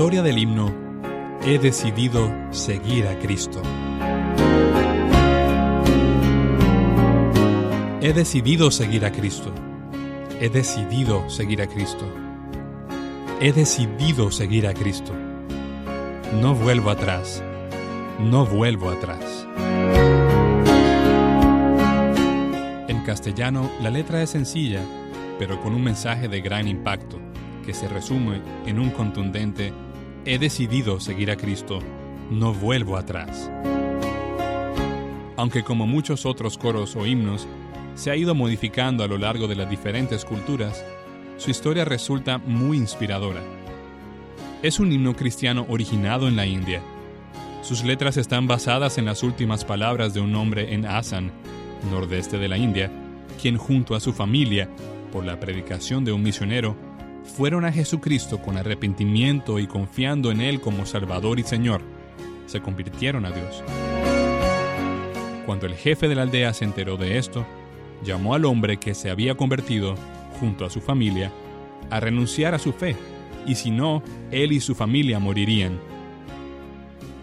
Historia del himno He decidido seguir a Cristo. He decidido seguir a Cristo. He decidido seguir a Cristo. He decidido seguir a Cristo. No vuelvo atrás. No vuelvo atrás. En castellano, la letra es sencilla, pero con un mensaje de gran impacto, que se resume en un contundente He decidido seguir a Cristo, no vuelvo atrás. Aunque como muchos otros coros o himnos, se ha ido modificando a lo largo de las diferentes culturas, su historia resulta muy inspiradora. Es un himno cristiano originado en la India. Sus letras están basadas en las últimas palabras de un hombre en Assam, nordeste de la India, quien junto a su familia, por la predicación de un misionero, fueron a Jesucristo con arrepentimiento y confiando en Él como Salvador y Señor. Se convirtieron a Dios. Cuando el jefe de la aldea se enteró de esto, llamó al hombre que se había convertido, junto a su familia, a renunciar a su fe, y si no, él y su familia morirían.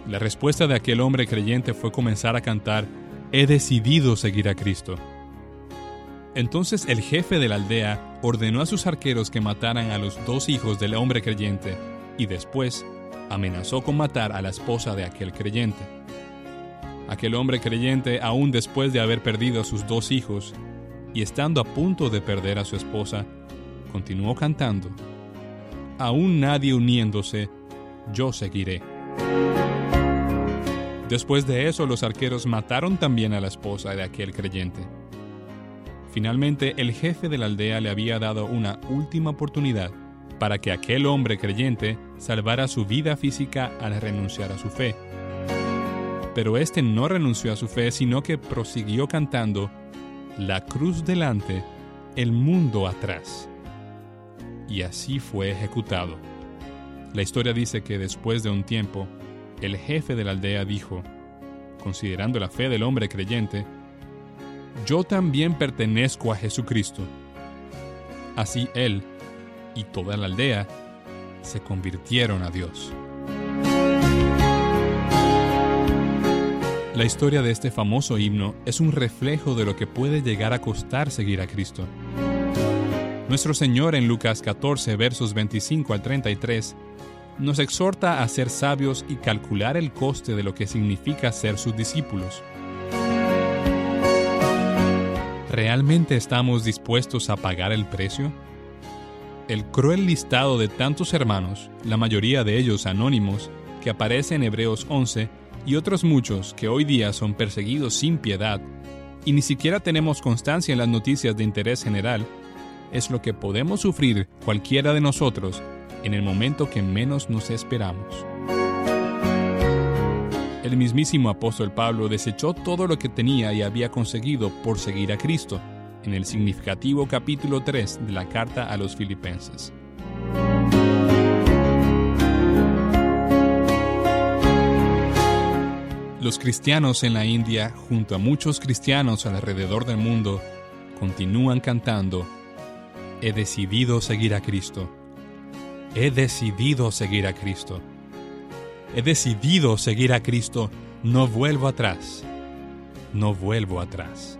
La respuesta de aquel hombre creyente fue comenzar a cantar, He decidido seguir a Cristo. Entonces el jefe de la aldea ordenó a sus arqueros que mataran a los dos hijos del hombre creyente, y después amenazó con matar a la esposa de aquel creyente. Aquel hombre creyente, aún después de haber perdido a sus dos hijos, y estando a punto de perder a su esposa, continuó cantando, Aún nadie uniéndose, yo seguiré. Después de eso, los arqueros mataron también a la esposa de aquel creyente. Finalmente, el jefe de la aldea le había dado una última oportunidad para que aquel hombre creyente salvara su vida física al renunciar a su fe. Pero este no renunció a su fe, sino que prosiguió cantando, La cruz delante, el mundo atrás. Y así fue ejecutado. La historia dice que después de un tiempo, el jefe de la aldea dijo, considerando la fe del hombre creyente, yo también pertenezco a Jesucristo. Así él y toda la aldea se convirtieron a Dios. La historia de este famoso himno es un reflejo de lo que puede llegar a costar seguir a Cristo. Nuestro Señor en Lucas 14 versos 25 al 33 nos exhorta a ser sabios y calcular el coste de lo que significa ser sus discípulos. ¿Realmente estamos dispuestos a pagar el precio? El cruel listado de tantos hermanos, la mayoría de ellos anónimos, que aparece en Hebreos 11, y otros muchos que hoy día son perseguidos sin piedad, y ni siquiera tenemos constancia en las noticias de interés general, es lo que podemos sufrir cualquiera de nosotros en el momento que menos nos esperamos. El mismísimo apóstol Pablo desechó todo lo que tenía y había conseguido por seguir a Cristo, en el significativo capítulo 3 de la carta a los filipenses. Los cristianos en la India, junto a muchos cristianos alrededor del mundo, continúan cantando, He decidido seguir a Cristo He decidido seguir a Cristo. He decidido seguir a Cristo. No vuelvo atrás. No vuelvo atrás.